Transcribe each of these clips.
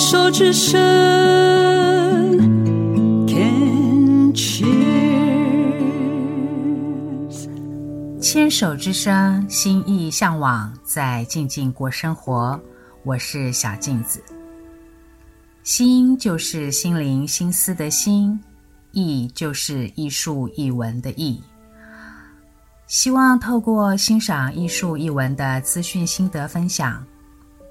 手之声，Can cheers。牵手之声，心意向往，在静静过生活。我是小镜子。心就是心灵心思的心，意就是艺术艺文的艺。希望透过欣赏艺术艺文的资讯心得分享，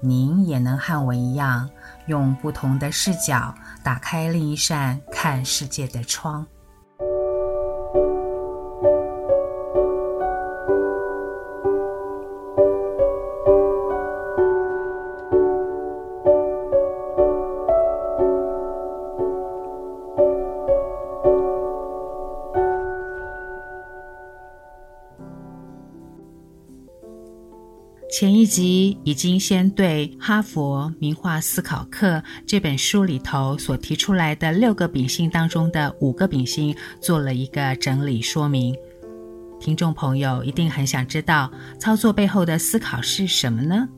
您也能和我一样，用不同的视角打开另一扇看世界的窗。前一集已经先对《哈佛名画思考课》这本书里头所提出来的六个秉性当中的五个秉性做了一个整理说明。听众朋友一定很想知道操作背后的思考是什么呢？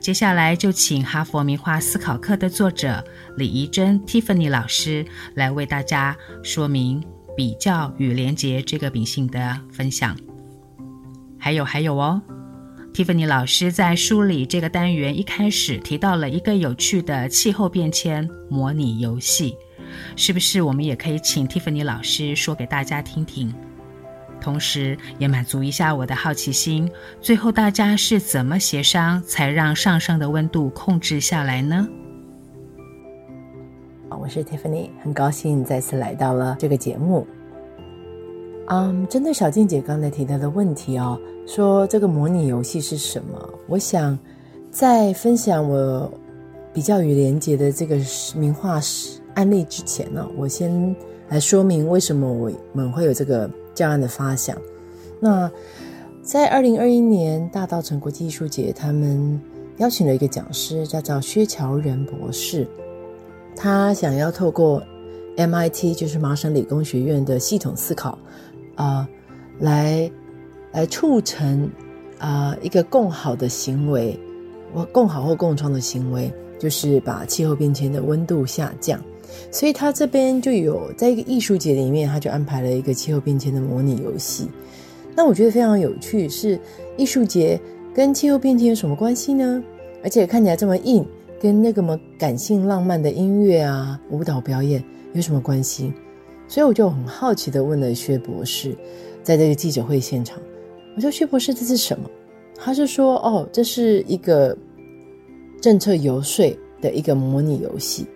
接下来就请《哈佛名画思考课》的作者李怡珍 Tiffany 老师来为大家说明比较与连结这个秉性的分享。还有还有哦。Tiffany 老师在梳理这个单元一开始提到了一个有趣的气候变迁模拟游戏，是不是我们也可以请 Tiffany 老师说给大家听听？同时也满足一下我的好奇心，最后大家是怎么协商才让上升的温度控制下来呢？我是 Tiffany，很高兴再次来到了这个节目。嗯，针对小静姐刚才提到的问题哦。说这个模拟游戏是什么？我想在分享我比较与连结的这个名画案例之前呢，我先来说明为什么我们会有这个这样的发想。那在二零二一年大稻城国际艺术节，他们邀请了一个讲师，叫做薛乔仁博士，他想要透过 MIT，就是麻省理工学院的系统思考啊、呃，来。来促成啊、一个共好的行为，或共好或共创的行为，就是把气候变迁的温度下降。所以他这边就有在一个艺术节里面，他就安排了一个气候变迁的模拟游戏。那我觉得非常有趣，是艺术节跟气候变迁有什么关系呢？而且看起来这么硬，跟那个么感性浪漫的音乐啊、舞蹈表演有什么关系？所以我就很好奇地问了薛博士，在这个记者会现场。我说：“薛博士，这是什么？”他是说：“哦，这是一个政策游说的一个模拟游戏。”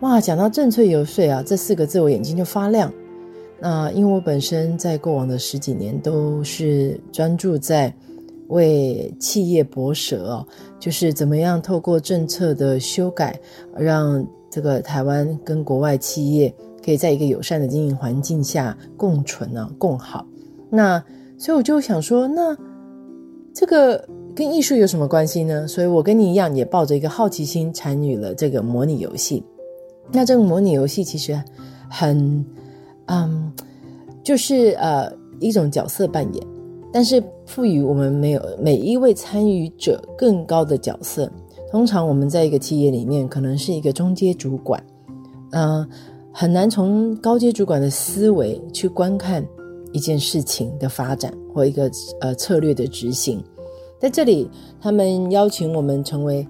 哇，讲到政策游说啊，这四个字我眼睛就发亮。那因为我本身在过往的十几年都是专注在为企业博舌哦，就是怎么样透过政策的修改，让这个台湾跟国外企业可以在一个友善的经营环境下共存啊，共好。那所以我就想说，那这个跟艺术有什么关系呢？所以我跟你一样，也抱着一个好奇心参与了这个模拟游戏。那这个模拟游戏其实很，嗯，就是呃一种角色扮演，但是赋予我们没有每一位参与者更高的角色。通常我们在一个企业里面，可能是一个中阶主管，嗯、很难从高阶主管的思维去观看。一件事情的发展或一个呃策略的执行，在这里，他们邀请我们成为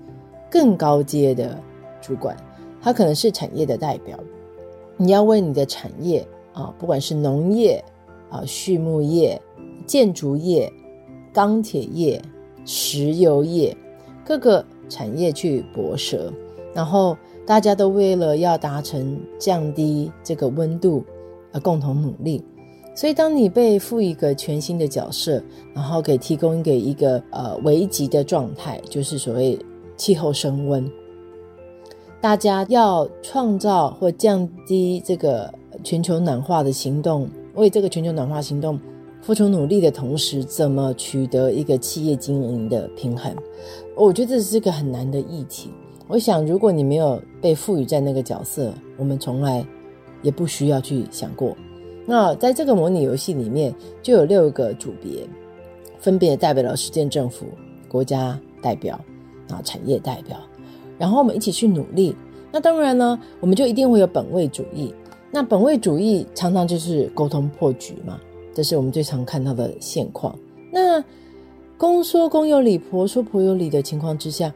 更高阶的主管，他可能是产业的代表，你要为你的产业啊，不管是农业啊、畜牧业、建筑业、钢铁业、石油业各个产业去搏舌，然后大家都为了要达成降低这个温度而共同努力。所以，当你被赋予一个全新的角色，然后给提供给一个呃危急的状态，就是所谓气候升温，大家要创造或降低这个全球暖化的行动，为这个全球暖化行动付出努力的同时，怎么取得一个企业经营的平衡？我觉得这是个很难的议题。我想，如果你没有被赋予在那个角色，我们从来也不需要去想过。那在这个模拟游戏里面，就有六个组别，分别代表了实践政府、国家代表、啊产业代表，然后我们一起去努力。那当然呢，我们就一定会有本位主义。那本位主义常常就是沟通破局嘛，这是我们最常看到的现况。那公说公有理，婆说婆有理的情况之下，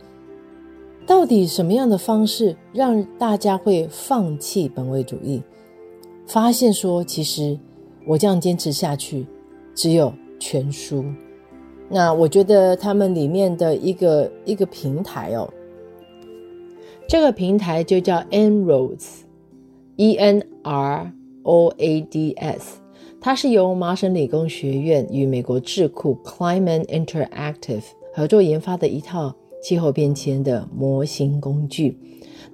到底什么样的方式让大家会放弃本位主义？发现说，其实我这样坚持下去，只有全输。那我觉得他们里面的一个一个平台哦，这个平台就叫 En-ROADS，E N R O A D S，它是由麻省理工学院与美国智库 Climate Interactive 合作研发的一套气候变迁的模型工具。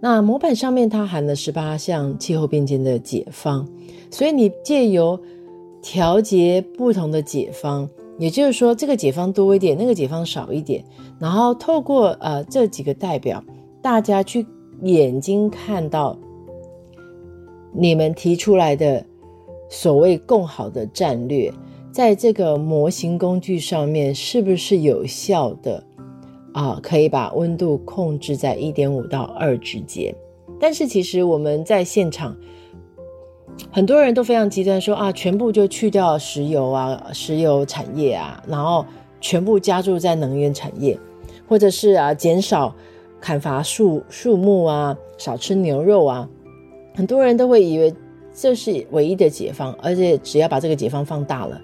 那模板上面它含了十八项气候变迁的解方，所以你借由调节不同的解方。也就是说，这个解方多一点，那个解方少一点，然后透过呃这几个代表，大家去眼睛看到你们提出来的所谓更好的战略，在这个模型工具上面是不是有效的啊、可以把温度控制在一点五到二之间。但是其实我们在现场。很多人都非常极端说，说啊，全部就去掉石油啊，石油产业啊，然后全部加注在能源产业，或者是啊，减少砍伐树树木啊，少吃牛肉啊。很多人都会以为这是唯一的解方，而且只要把这个解方放大了，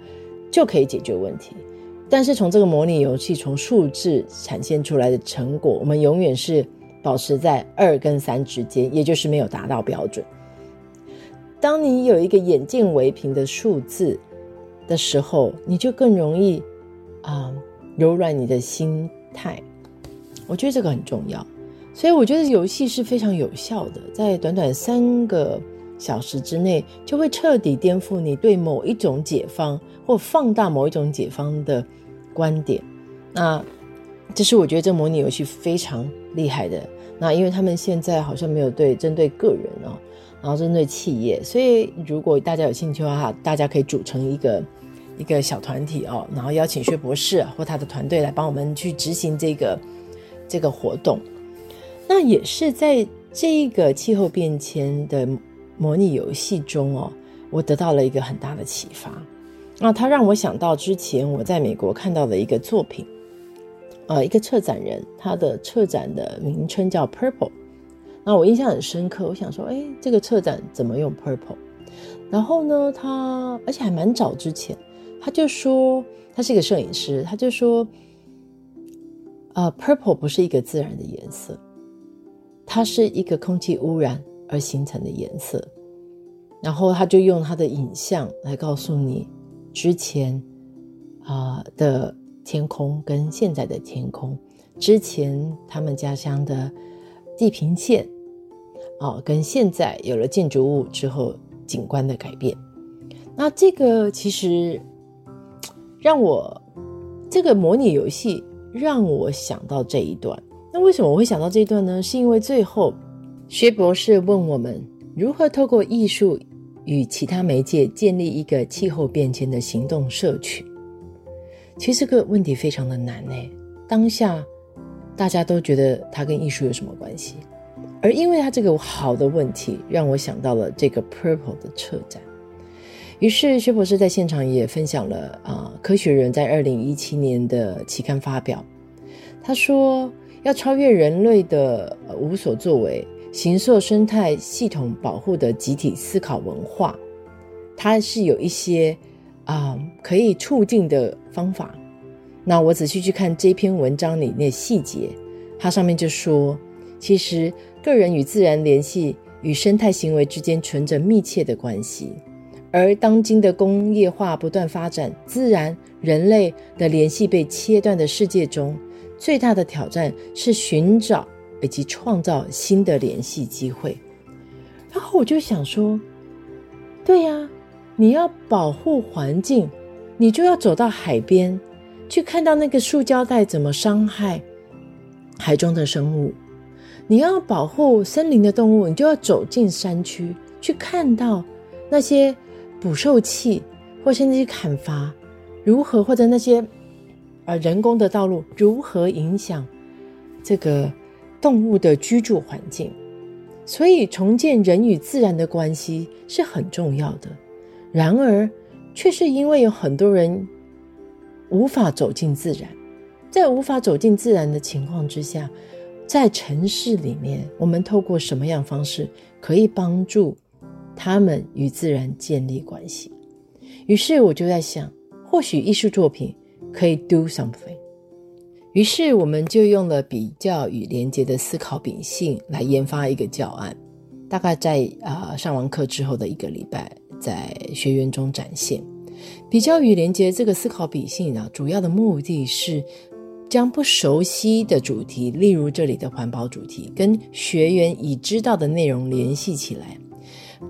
就可以解决问题。但是从这个模拟游戏，从数字产现出来的成果，我们永远是保持在二跟三之间，也就是没有达到标准。当你有一个眼见为凭的数字的时候，你就更容易啊、柔软你的心态。我觉得这个很重要，所以我觉得游戏是非常有效的，在短短三个小时之内，就会彻底颠覆你对某一种解方或放大某一种解方的观点。那这是我觉得这模拟游戏非常厉害的。那因为他们现在好像没有对针对个人哦。然后针对企业，所以如果大家有兴趣的话，大家可以组成一个一个小团体哦，然后邀请薛博士或他的团队来帮我们去执行这个这个活动。那也是在这个气候变迁的模拟游戏中哦，我得到了一个很大的启发。那他让我想到之前我在美国看到的一个作品，呃，一个策展人，他的策展的名称叫 Purple。那我印象很深刻，我想说，哎，这个策展怎么用 purple？然后呢，他而且还蛮早之前，他就说他是一个摄影师，他就说，呃，purple 不是一个自然的颜色，它是一个空气污染而形成的颜色。然后他就用他的影像来告诉你，之前啊、的天空跟现在的天空，之前他们家乡的地平线。哦，跟现在有了建筑物之后景观的改变，那这个其实让我这个模拟游戏让我想到这一段。那为什么我会想到这一段呢？是因为最后薛博士问我们如何透过艺术与其他媒介建立一个气候变迁的行动社群。其实这个问题非常的难诶，当下大家都觉得它跟艺术有什么关系？而因为它这个好的问题，让我想到了这个 Purple 的策展。于是薛博士在现场也分享了啊、科学人在二零一七年的期刊发表。他说，要超越人类的无所作为，形塑生态系统保护的集体思考文化，它是有一些啊、可以促进的方法。那我仔细去看这篇文章里面细节，它上面就说，其实。个人与自然联系与生态行为之间存着密切的关系，而当今的工业化不断发展，自然人类的联系被切断的世界中，最大的挑战是寻找以及创造新的联系机会。然后我就想说，对呀，你要保护环境，你就要走到海边，去看到那个塑胶袋怎么伤害海中的生物。你要保护森林的动物，你就要走进山区，去看到那些捕兽器，或是那些砍伐如何，或者那些呃人工的道路如何影响这个动物的居住环境，所以重建人与自然的关系是很重要的。然而，却是因为有很多人无法走进自然，在无法走进自然的情况之下，在城市里面，我们透过什么样方式可以帮助他们与自然建立关系？于是我就在想，或许艺术作品可以 do something。于是我们就用了比较与连结的思考秉性来研发一个教案，大概在啊、上完课之后的一个礼拜，在学员中展现。比较与连接这个思考秉性啊，主要的目的是。将不熟悉的主题，例如这里的环保主题，跟学员已知道的内容联系起来，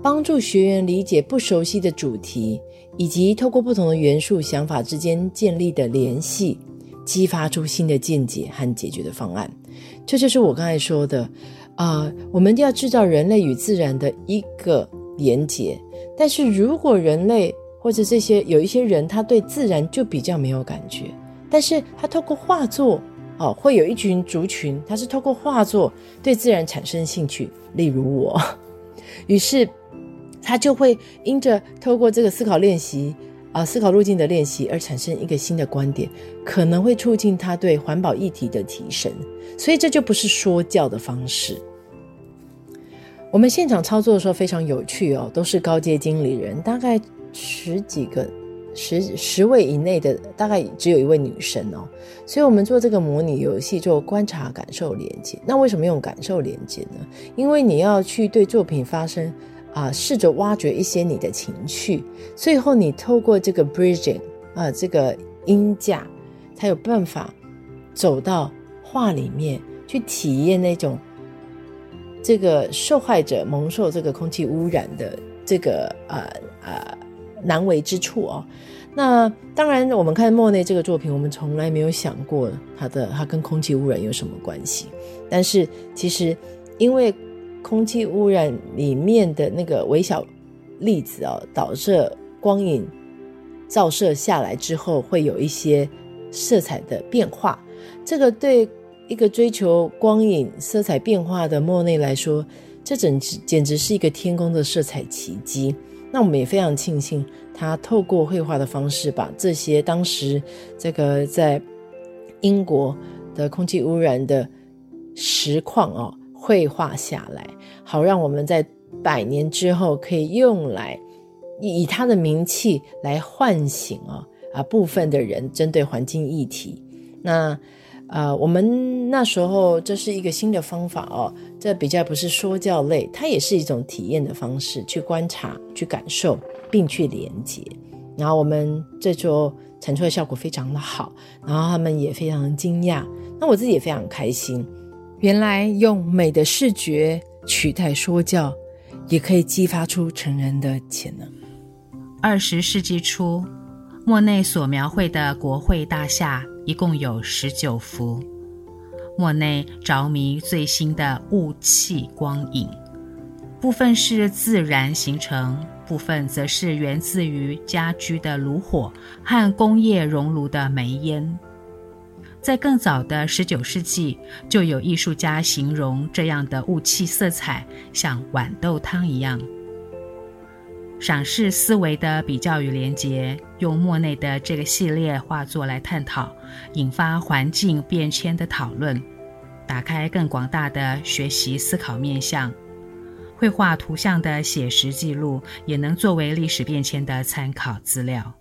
帮助学员理解不熟悉的主题，以及透过不同的元素、想法之间建立的联系，激发出新的见解和解决的方案。这就是我刚才说的，啊、我们要制造人类与自然的一个连结。但是如果人类或者这些有一些人，他对自然就比较没有感觉。但是他透过画作，哦，会有一群族群，他是透过画作对自然产生兴趣，例如我，于是他就会因着透过这个思考练习啊、思考路径的练习而产生一个新的观点，可能会促进他对环保议题的提升。所以这就不是说教的方式。我们现场操作的时候非常有趣哦，都是高阶经理人，大概十几个。十十位以内的大概只有一位女生哦，所以我们做这个模拟游戏做观察、感受、连接。那为什么用感受连接呢？因为你要去对作品发生啊、试着挖掘一些你的情绪，最后你透过这个 bridging 啊、这个音架，才有办法走到画里面去体验那种这个受害者蒙受这个空气污染的这个呃呃。难为之处哦，那当然，我们看莫内这个作品，我们从来没有想过它的它跟空气污染有什么关系。但是其实，因为空气污染里面的那个微小粒子哦，导致光影照射下来之后，会有一些色彩的变化。这个对一个追求光影色彩变化的莫内来说，这简直简直是一个天空的色彩奇迹。那我们也非常庆幸，他透过绘画的方式，把这些当时这个在英国的空气污染的实况哦绘画下来，好让我们在百年之后可以用来以他的名气来唤醒哦啊部分的人针对环境议题。那。呃，我们那时候这是一个新的方法哦，这比较不是说教类，它也是一种体验的方式，去观察、去感受，并去连接。然后我们这周产出的效果非常的好，然后他们也非常惊讶，那我自己也非常开心。原来用美的视觉取代说教，也可以激发出成人的潜能。二十世纪初，莫内所描绘的国会大厦。一共有十九幅。莫内着迷最新的雾气光影，部分是自然形成，部分则是源自于家居的炉火和工业熔炉的煤烟。在更早的十九世纪，就有艺术家形容这样的雾气色彩像豌豆汤一样。赏识思维的比较与连结，用莫内的这个系列画作来探讨，引发环境变迁的讨论，打开更广大的学习思考面向。绘画图像的写实记录，也能作为历史变迁的参考资料。